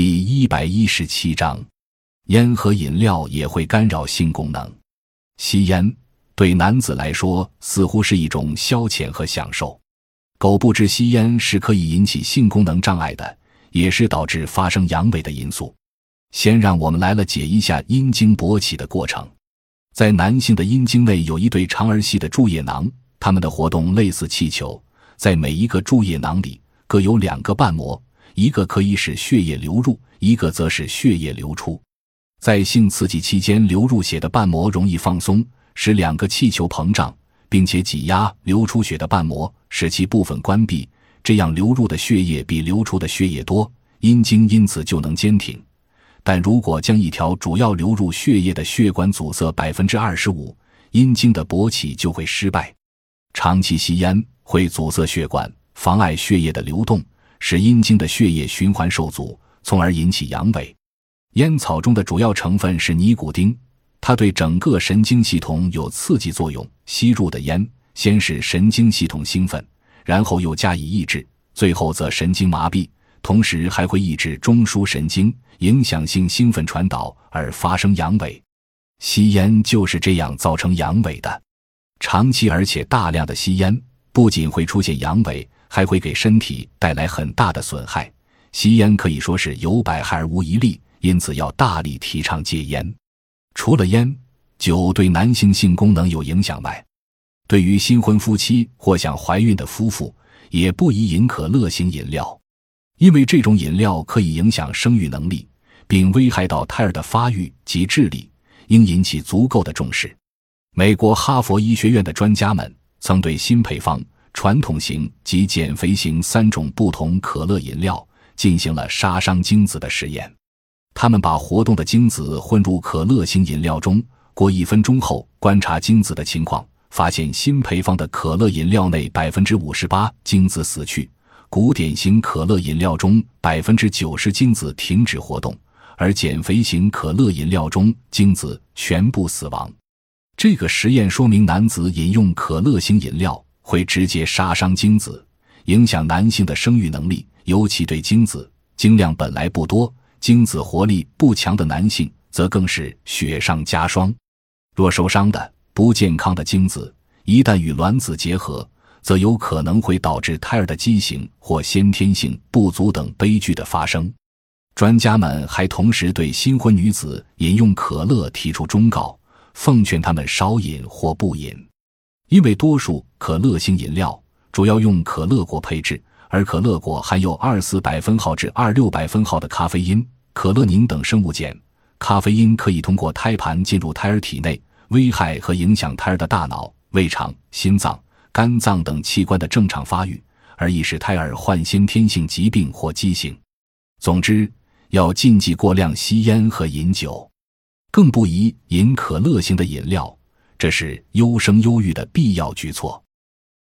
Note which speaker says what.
Speaker 1: 第一百一十七章，烟和饮料也会干扰性功能。吸烟对男子来说似乎是一种消遣和享受。狗不知吸烟是可以引起性功能障碍的，也是导致发生阳痿的因素。先让我们来了解一下阴茎勃起的过程。在男性的阴茎内有一对长而细的注液囊，它们的活动类似气球，在每一个注液囊里各有两个瓣膜。一个可以使血液流入，一个则使血液流出。在性刺激期间，流入血的瓣膜容易放松，使两个气球膨胀，并且挤压流出血的瓣膜，使其部分关闭。这样，流入的血液比流出的血液多，阴茎因此就能坚挺。但如果将一条主要流入血液的血管阻塞百分之二十五，阴茎的勃起就会失败。长期吸烟会阻塞血管，妨碍血液的流动。使阴茎的血液循环受阻，从而引起阳痿。烟草中的主要成分是尼古丁，它对整个神经系统有刺激作用。吸入的烟先使神经系统兴奋，然后又加以抑制，最后则神经麻痹，同时还会抑制中枢神经，影响性兴奋传导而发生阳痿。吸烟就是这样造成阳痿的。长期而且大量的吸烟，不仅会出现阳痿。还会给身体带来很大的损害。吸烟可以说是有百害而无一利，因此要大力提倡戒烟。除了烟酒对男性性功能有影响外，对于新婚夫妻或想怀孕的夫妇，也不宜饮可乐型饮料，因为这种饮料可以影响生育能力，并危害到胎儿的发育及智力，应引起足够的重视。美国哈佛医学院的专家们曾对新配方。传统型及减肥型三种不同可乐饮料进行了杀伤精子的实验。他们把活动的精子混入可乐型饮料中，过一分钟后观察精子的情况，发现新配方的可乐饮料内百分之五十八精子死去，古典型可乐饮料中百分之九十精子停止活动，而减肥型可乐饮料中精子全部死亡。这个实验说明，男子饮用可乐型饮料。会直接杀伤精子，影响男性的生育能力，尤其对精子精量本来不多、精子活力不强的男性，则更是雪上加霜。若受伤的不健康的精子一旦与卵子结合，则有可能会导致胎儿的畸形或先天性不足等悲剧的发生。专家们还同时对新婚女子饮用可乐提出忠告，奉劝他们少饮或不饮。因为多数可乐型饮料主要用可乐果配制，而可乐果含有二四百分号至二六百分号的咖啡因、可乐宁等生物碱。咖啡因可以通过胎盘进入胎儿体内，危害和影响胎儿的大脑、胃肠、心脏、肝脏等器官的正常发育，而易使胎儿患先天性疾病或畸形。总之，要禁忌过量吸烟和饮酒，更不宜饮可乐型的饮料。这是优生优育的必要举措。